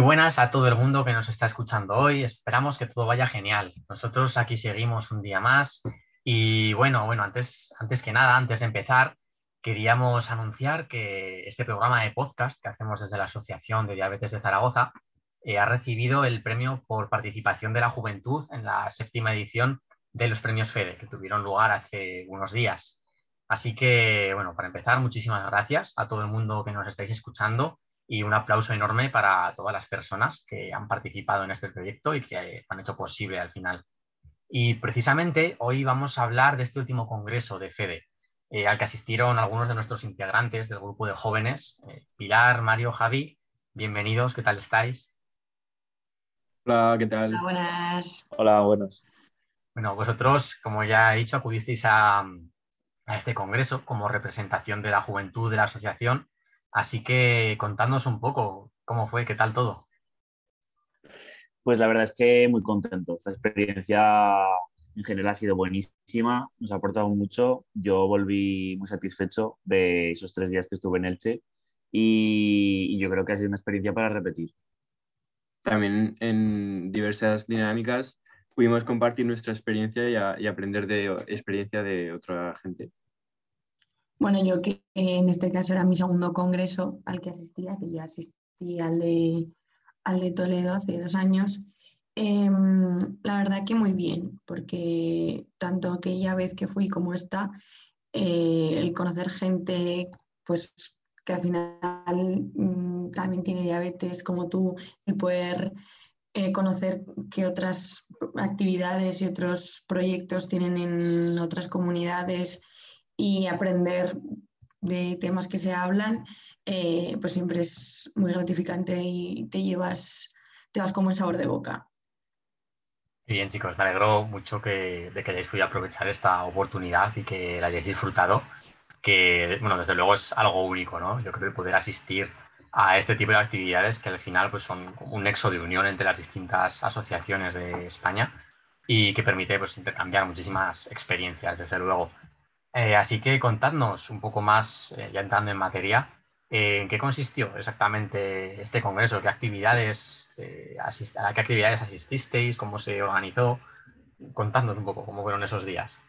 Buenas a todo el mundo que nos está escuchando hoy. Esperamos que todo vaya genial. Nosotros aquí seguimos un día más. Y bueno, bueno, antes, antes que nada, antes de empezar, queríamos anunciar que este programa de podcast que hacemos desde la Asociación de Diabetes de Zaragoza eh, ha recibido el premio por participación de la juventud en la séptima edición de los premios FEDE, que tuvieron lugar hace unos días. Así que, bueno, para empezar, muchísimas gracias a todo el mundo que nos estáis escuchando y un aplauso enorme para todas las personas que han participado en este proyecto y que han hecho posible al final. Y precisamente hoy vamos a hablar de este último congreso de FEDE, eh, al que asistieron algunos de nuestros integrantes del grupo de jóvenes, eh, Pilar, Mario, Javi. Bienvenidos, ¿qué tal estáis? Hola, ¿qué tal? Hola, buenas. Hola, buenos. Bueno, vosotros, como ya he dicho, acudisteis a, a este congreso como representación de la juventud de la asociación Así que contadnos un poco cómo fue, qué tal todo. Pues la verdad es que muy contento. La experiencia en general ha sido buenísima, nos ha aportado mucho. Yo volví muy satisfecho de esos tres días que estuve en Elche y, yo creo que ha sido una experiencia para repetir. También en diversas dinámicas pudimos compartir nuestra experiencia y aprender de experiencia de otra gente. Bueno, yo que en este caso era mi segundo congreso al que asistía, que ya asistí al de, al de Toledo hace dos años. Em, la verdad que muy bien, porque tanto aquella vez que fui como esta, eh, el conocer gente pues que al final mm, también tiene diabetes como tú, el poder eh, conocer qué otras actividades y otros proyectos tienen en otras comunidades, y aprender de temas que se hablan, eh, pues siempre es muy gratificante y te llevas, te vas como el sabor de boca. Bien, chicos, me alegro mucho que, de que hayáis podido aprovechar esta oportunidad y que la hayáis disfrutado, que, bueno, desde luego es algo único, ¿no? Yo creo que poder asistir a este tipo de actividades que al final pues, son un nexo de unión entre las distintas asociaciones de España y que permite pues, intercambiar muchísimas experiencias, desde luego. Eh, así que contadnos un poco más, eh, ya entrando en materia, eh, en qué consistió exactamente este congreso, qué actividades, a qué actividades asististeis, cómo se organizó. Contadnos un poco cómo fueron esos días.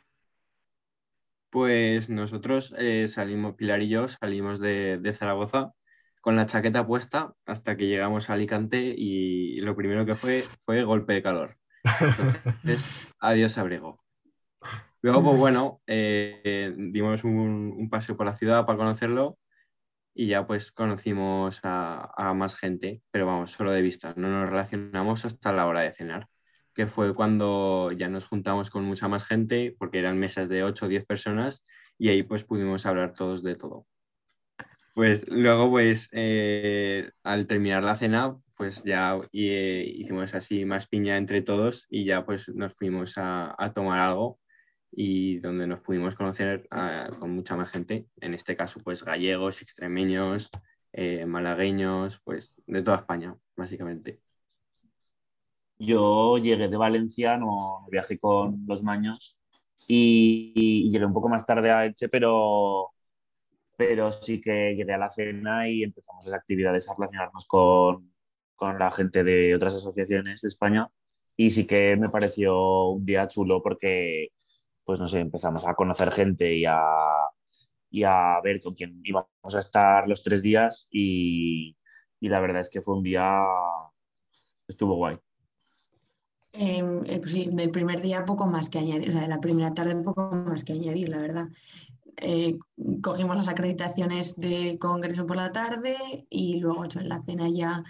Pues nosotros salimos, Pilar y yo, salimos de, de, Zaragoza con la chaqueta puesta hasta que llegamos a Alicante y lo primero que fue fue golpe de calor. Entonces, adiós abrigo. Luego, pues bueno, eh, dimos un, paseo por la ciudad para conocerlo y ya pues conocimos a, más gente, pero vamos, solo de vista, no nos relacionamos hasta la hora de cenar, que fue cuando ya nos juntamos con mucha más gente, porque eran mesas de 8 o 10 personas y ahí pues pudimos hablar todos de todo. Pues luego pues eh, al terminar la cena pues ya eh, hicimos así más piña entre todos y ya pues nos fuimos a tomar algo y donde nos pudimos conocer ah, con mucha más gente, en este caso pues gallegos, extremeños, eh, malagueños, pues de toda España, básicamente. Yo llegué de Valencia, no viajé con los maños y, llegué un poco más tarde a Eche, pero, pero sí que llegué a la cena y empezamos las actividades a relacionarnos con, con la gente de otras asociaciones de España y sí que me pareció un día chulo porque pues no empezamos a conocer gente y a, y a ver con quién íbamos a estar los tres días y, y la verdad es que fue un día, estuvo guay. Em, eh, pues sí, del primer día poco más que añadir, o sea, de la primera tarde poco más que añadir, la verdad. Eh, cogimos las acreditaciones del congreso por la tarde y luego hecho, en la cena ya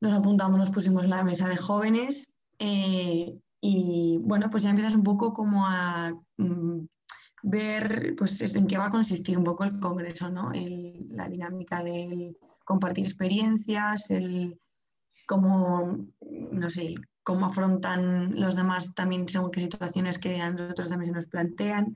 nos apuntamos, nos pusimos en la mesa de jóvenes eh, y bueno, pues ya empiezas un poco como a mm, ver pues, en qué va a consistir un poco el Congreso, ¿no? la dinámica del compartir experiencias, el cómo, no sé, cómo afrontan los demás también según qué situaciones que a nosotros también se nos plantean.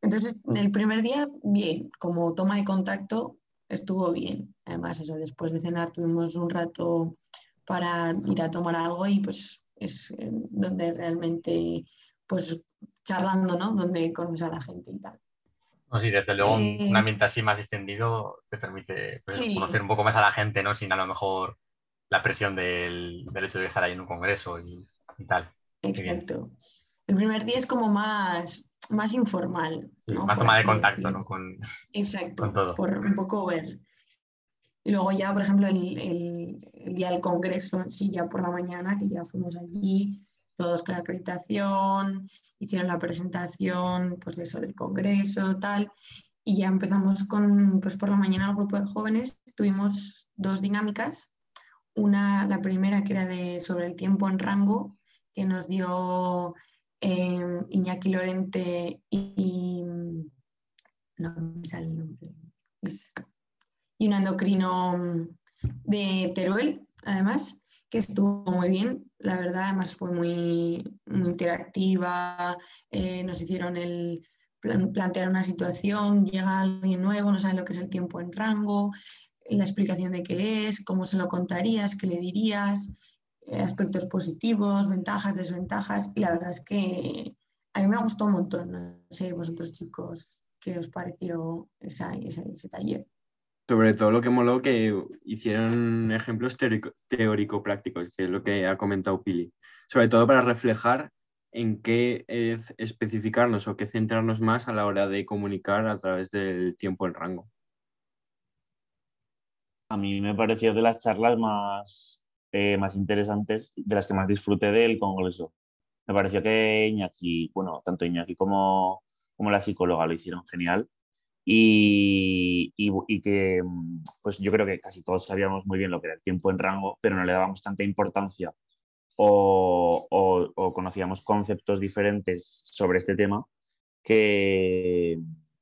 Entonces, el primer día, bien, como toma de contacto, estuvo bien. Además, eso, después de cenar tuvimos un rato para ir a tomar algo y pues es eh, donde realmente, pues charlando, ¿no? Donde conoces a la gente y tal. sí, desde luego un eh, ambiente así más extendido te permite pues, conocer un poco más a la gente, ¿no? Sin a lo mejor la presión del, hecho de estar ahí en un congreso y, tal. Exacto. El primer día es como más, más informal. Más toma de contacto, ¿no? Con, Exacto, todo. por un poco ver. Y luego ya, por ejemplo, el, día del congreso, sí, ya por la mañana, que ya fuimos allí, todos con la acreditación, hicieron la presentación, pues eso del congreso, tal, y ya empezamos con, pues por la mañana el grupo de jóvenes, tuvimos dos dinámicas, una, la primera que era de, sobre el tiempo en rango, que nos dio eh, Iñaki Lorente y, no me sale el nombre, y un endocrino de Teruel, además, que estuvo muy bien, la verdad, además fue muy, interactiva, eh, nos hicieron el plantear una situación, llega alguien nuevo, no sabe lo que es el tiempo en rango, la explicación de qué es, cómo se lo contarías, qué le dirías, eh, aspectos positivos, ventajas, desventajas, y la verdad es que a mí me gustó un montón, no sé vosotros chicos, qué os pareció ese taller sobre todo lo que moló que hicieron ejemplos teórico-prácticos, que es lo que ha comentado Pili. Sobre todo para reflejar en qué especificarnos o qué centrarnos más a la hora de comunicar a través del tiempo en rango. A mí me pareció de las charlas más, eh, más interesantes, de las que más disfruté del Congreso. Me pareció que Iñaki, bueno, tanto Iñaki como, como la psicóloga lo hicieron genial y, y, que mm, pues yo creo que casi todos sabíamos muy bien lo que era el tiempo en rango, pero no le dábamos tanta importancia o, o, conocíamos conceptos diferentes sobre este tema que,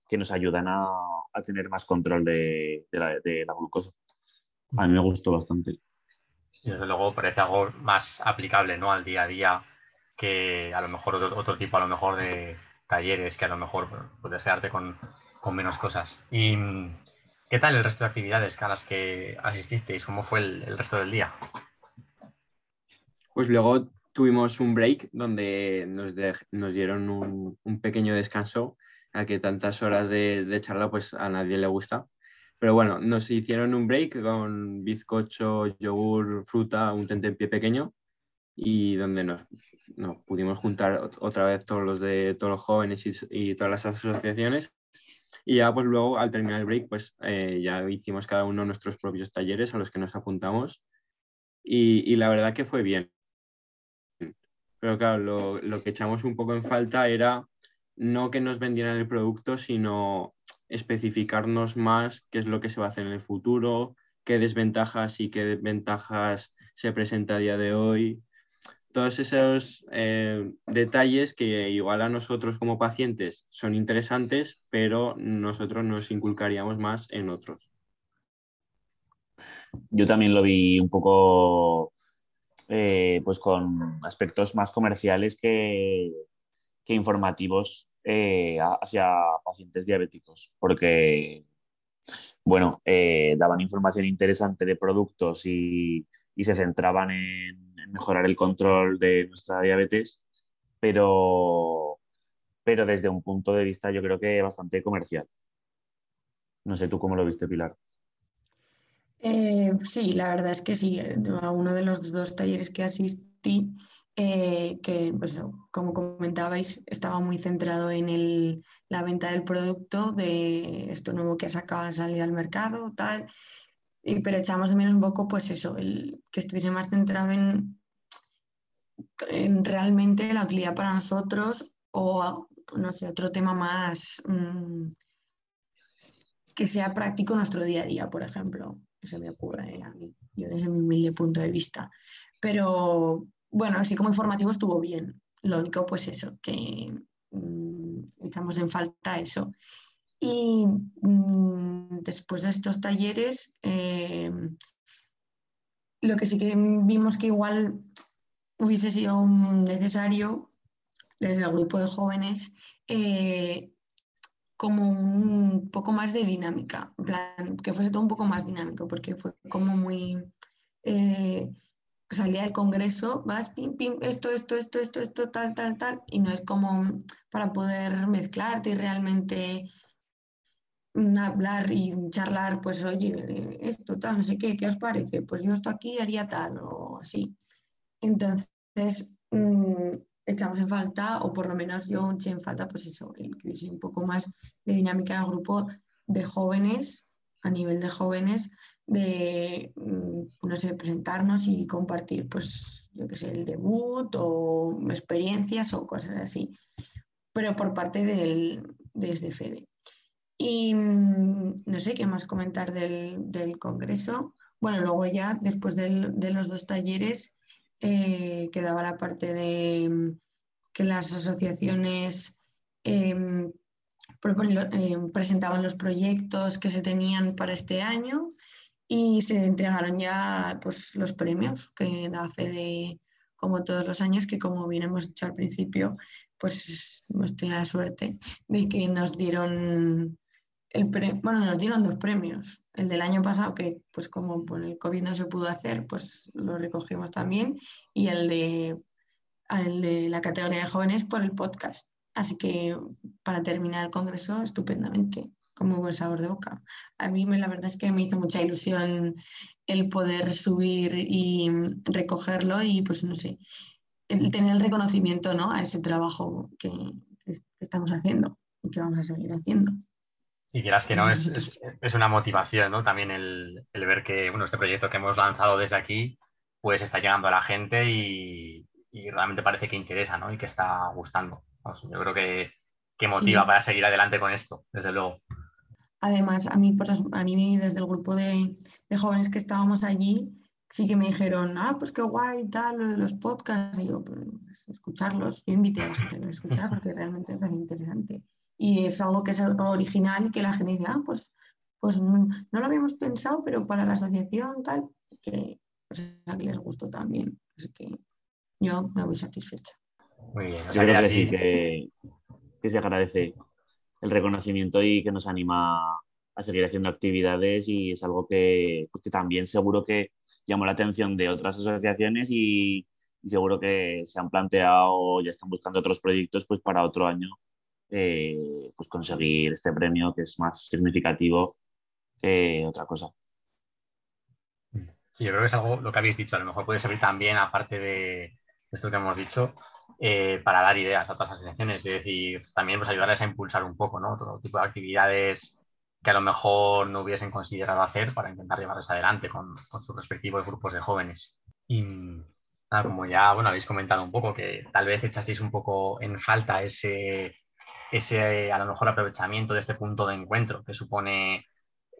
que nos ayudan a, a, tener más control de, de, la, de, la, glucosa. A mí me gustó bastante. Y desde luego parece algo más aplicable ¿no? al día a día que a lo mejor otro, otro tipo a lo mejor de talleres que a lo mejor puedes quedarte con con menos cosas. ¿Y qué tal el resto de actividades a las que asististeis? ¿Cómo fue el, resto del día? Pues luego tuvimos un break donde nos, dieron un, pequeño descanso, a que tantas horas de, charla pues a nadie le gusta. Pero bueno, nos hicieron un break con bizcocho, yogur, fruta, un tentempié pequeño y donde nos, pudimos juntar otra vez todos los de todos los jóvenes y todas las asociaciones y ya pues luego al terminar el break pues eh, ya hicimos cada uno nuestros propios talleres a los que nos apuntamos y, la verdad que fue bien. Pero claro, lo, que echamos un poco en falta era no que nos vendieran el producto, sino especificarnos más qué es lo que se va a hacer en el futuro, qué desventajas y qué ventajas se presenta a día de hoy, todos esos eh, detalles que igual a nosotros como pacientes son interesantes, pero nosotros nos inculcaríamos más en otros. Yo también lo vi un poco eh, pues con aspectos más comerciales que, informativos eh, hacia pacientes diabéticos, porque bueno, daban información interesante de productos y se centraban en mejorar el control de nuestra diabetes, pero, pero desde un punto de vista yo creo que bastante comercial. No sé tú cómo lo viste, Pilar. Eh, sí, la verdad es que sí. A uno de los dos talleres que asistí, eh, que pues, como comentabais, estaba muy centrado en el, la venta del producto, de esto nuevo que acaba de salir al mercado, tal. Pero echamos de menos un poco, pues eso, el, que estuviese más centrado en realmente la utilidad para nosotros o, no sé, otro tema más mm, que sea práctico en nuestro día a día, por ejemplo. se me ocurre a mí, yo desde mi humilde punto de vista. Pero bueno, así como informativo estuvo bien. Lo único, pues eso, que mm, echamos en falta eso. Y mm, después de estos talleres, eh, lo que sí que vimos que igual hubiese sido necesario desde el grupo de jóvenes eh, como un poco más de dinámica, que fuese todo un poco más dinámico, porque fue como muy... Eh, salía del congreso, vas, pim, pim, esto, esto, esto, esto, esto, tal, tal, tal, y no es como para poder mezclarte y realmente hablar y charlar, pues oye, esto tal, no sé qué, ¿qué os parece? Pues yo esto aquí haría tal o así. Entonces, mm, echamos en falta, o por lo menos yo eché en falta, pues eso, el que hubiese un poco más de dinámica de grupo de jóvenes, a nivel de jóvenes, de, mm, no sé, presentarnos y compartir, pues, yo qué sé, el debut o experiencias o cosas así, pero por parte del, de Fede. Y mm, no sé qué más comentar del, del Congreso. Bueno, luego ya, después de los dos talleres, eh, quedaba la parte de mm, que las asociaciones em, em, presentaban los proyectos que se tenían para este año y se entregaron ya pues, los premios que da fe de, como todos los años, que como bien hemos dicho al principio, pues hemos tenido la suerte de que nos dieron el bueno, nos dieron dos premios. El del año pasado, que pues como por el COVID no se pudo hacer, pues lo recogimos también, y el de, el de la categoría de jóvenes por el podcast. Así que para terminar el congreso, estupendamente, con muy buen sabor de boca. A mí la verdad es que me hizo mucha ilusión el poder subir y recogerlo y pues no sé, el tener el reconocimiento ¿no? a ese trabajo que estamos haciendo y que vamos a seguir haciendo. Y quieras que no, es, es, una motivación, ¿no? También el, el, ver que, bueno, este proyecto que hemos lanzado desde aquí, pues está llegando a la gente y, y realmente parece que interesa, ¿no? Y que está gustando. yo creo que, que motiva para seguir adelante con esto, desde luego. Además, a mí, a mí desde el grupo de, de, jóvenes que estábamos allí, sí que me dijeron, ah, pues qué guay, tal, lo de los podcasts. Y yo, pues escucharlos. Yo invité a la gente a escuchar porque realmente es muy interesante y es algo que es original y que la gente dice, ah, pues, pues no, lo habíamos pensado, pero para la asociación tal, que, les gustó también. Así que yo me voy satisfecha. Muy bien. yo creo que sí, que, se agradece el reconocimiento y que nos anima a seguir haciendo actividades y es algo que, pues que también seguro que llamó la atención de otras asociaciones y, y seguro que se han planteado, ya están buscando otros proyectos pues para otro año eh, pues conseguir este premio que es más significativo que otra cosa. Sí, yo creo que es algo, lo que habéis dicho, a lo mejor puede servir también, aparte de esto que hemos dicho, eh, para dar ideas a otras asociaciones, es decir, también pues, ayudarles a impulsar un poco, ¿no? Otro tipo de actividades que a lo mejor no hubiesen considerado hacer para intentar llevarles adelante con, con sus respectivos grupos de jóvenes. Y nada, como ya bueno, habéis comentado un poco, que tal vez echasteis un poco en falta ese, ese a lo mejor aprovechamiento de este punto de encuentro que supone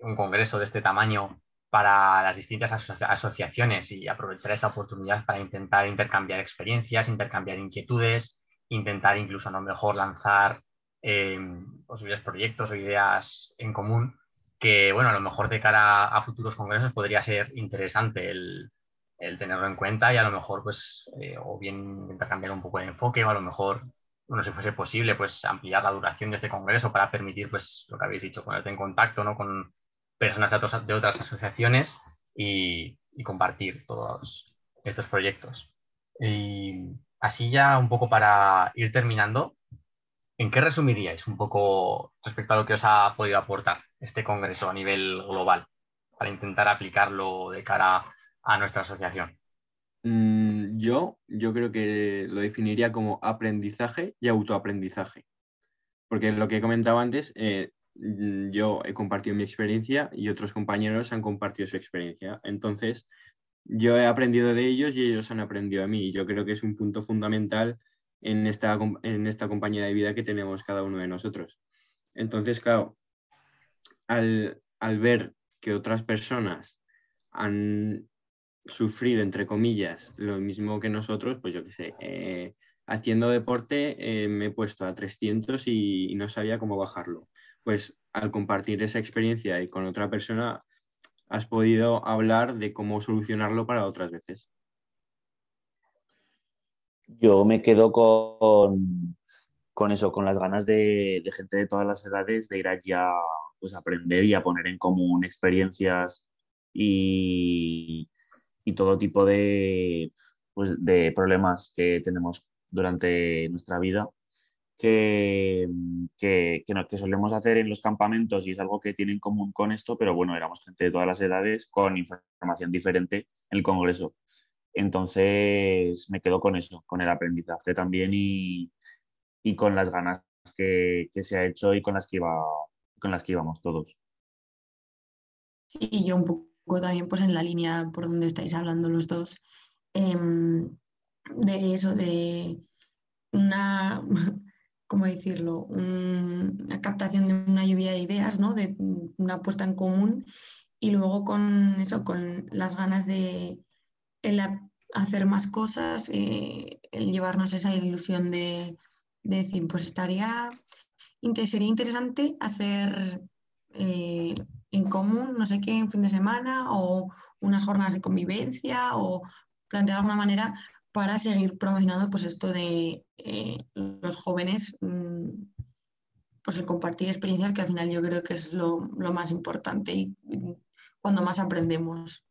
un congreso de este tamaño para las distintas asociaciones y aprovechar esta oportunidad para intentar intercambiar experiencias, intercambiar inquietudes, intentar incluso a lo mejor lanzar eh, posibles proyectos o ideas en común que, bueno, a lo mejor de cara a futuros congresos podría ser interesante el, tenerlo en cuenta y a lo mejor, pues, eh, o bien intercambiar un poco de enfoque o a lo mejor bueno, si fuese posible, pues ampliar la duración de este congreso para permitir, pues, lo que habéis dicho, ponerte en contacto ¿no? con personas de, otras asociaciones y, compartir todos estos proyectos. Y así ya un poco para ir terminando, ¿en qué resumiríais un poco respecto a lo que os ha podido aportar este congreso a nivel global para intentar aplicarlo de cara a nuestra asociación? Mm, yo, yo creo que lo definiría como aprendizaje y autoaprendizaje. Porque lo que he comentado antes, eh, mm, yo he compartido mi experiencia y otros compañeros han compartido su experiencia. Entonces, yo he aprendido de ellos y ellos han aprendido de mí. Yo creo que es un punto fundamental en esta, en esta compañía de vida que tenemos cada uno de nosotros. Entonces, claro, al, al ver que otras personas han sufrido, entre comillas, lo mismo que nosotros, pues yo qué sé, eh, haciendo deporte eh, me he puesto a 300 y, no sabía cómo bajarlo. Pues al compartir esa experiencia y con otra persona, has podido hablar de cómo solucionarlo para otras veces. Yo me quedo con, con eso, con las ganas de, de, gente de todas las edades de ir allí a pues, aprender y a poner en común experiencias y, y todo tipo de, pues, de problemas que tenemos durante nuestra vida, que, que, que, solemos hacer en los campamentos y es algo que tiene en común con esto, pero bueno, éramos gente de todas las edades con información diferente en el Congreso. Entonces me quedo con eso, con el aprendizaje también y, y con las ganas que, que, se ha hecho y con las que, iba, con las que íbamos todos. Sí, yo un poco también pues en la línea por donde estáis hablando los dos, em, de eso, de una ¿cómo decirlo? una captación de una lluvia de ideas, ¿no? De una puesta en común y luego con eso, con las ganas de hacer más cosas, eh, el llevarnos esa ilusión de, decir, pues estaría, sería interesante hacer eh, en común, no sé qué, en fin de semana o unas jornadas de convivencia o plantear de alguna manera para seguir promocionando pues esto de eh, los jóvenes, mm, pues el compartir experiencias que al final yo creo que es lo, más importante y, cuando más aprendemos,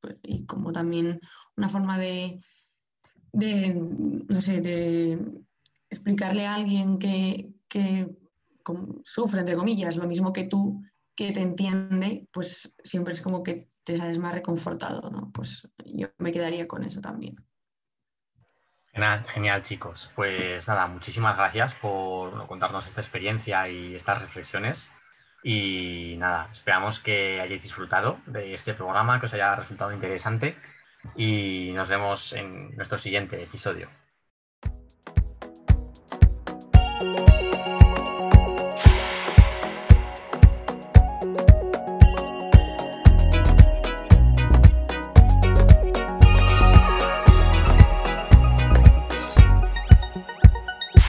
pues, y como también una forma de, no sé, de explicarle a alguien que, que sufre, entre comillas, lo mismo que tú, que te entiende, pues siempre es como que te sales más reconfortado, ¿no? Pues yo me quedaría con eso también. Genial, chicos. Pues nada, muchísimas gracias por contarnos esta experiencia y estas reflexiones. Y nada, esperamos que hayáis disfrutado de este programa, que os haya resultado interesante y nos vemos en nuestro siguiente episodio.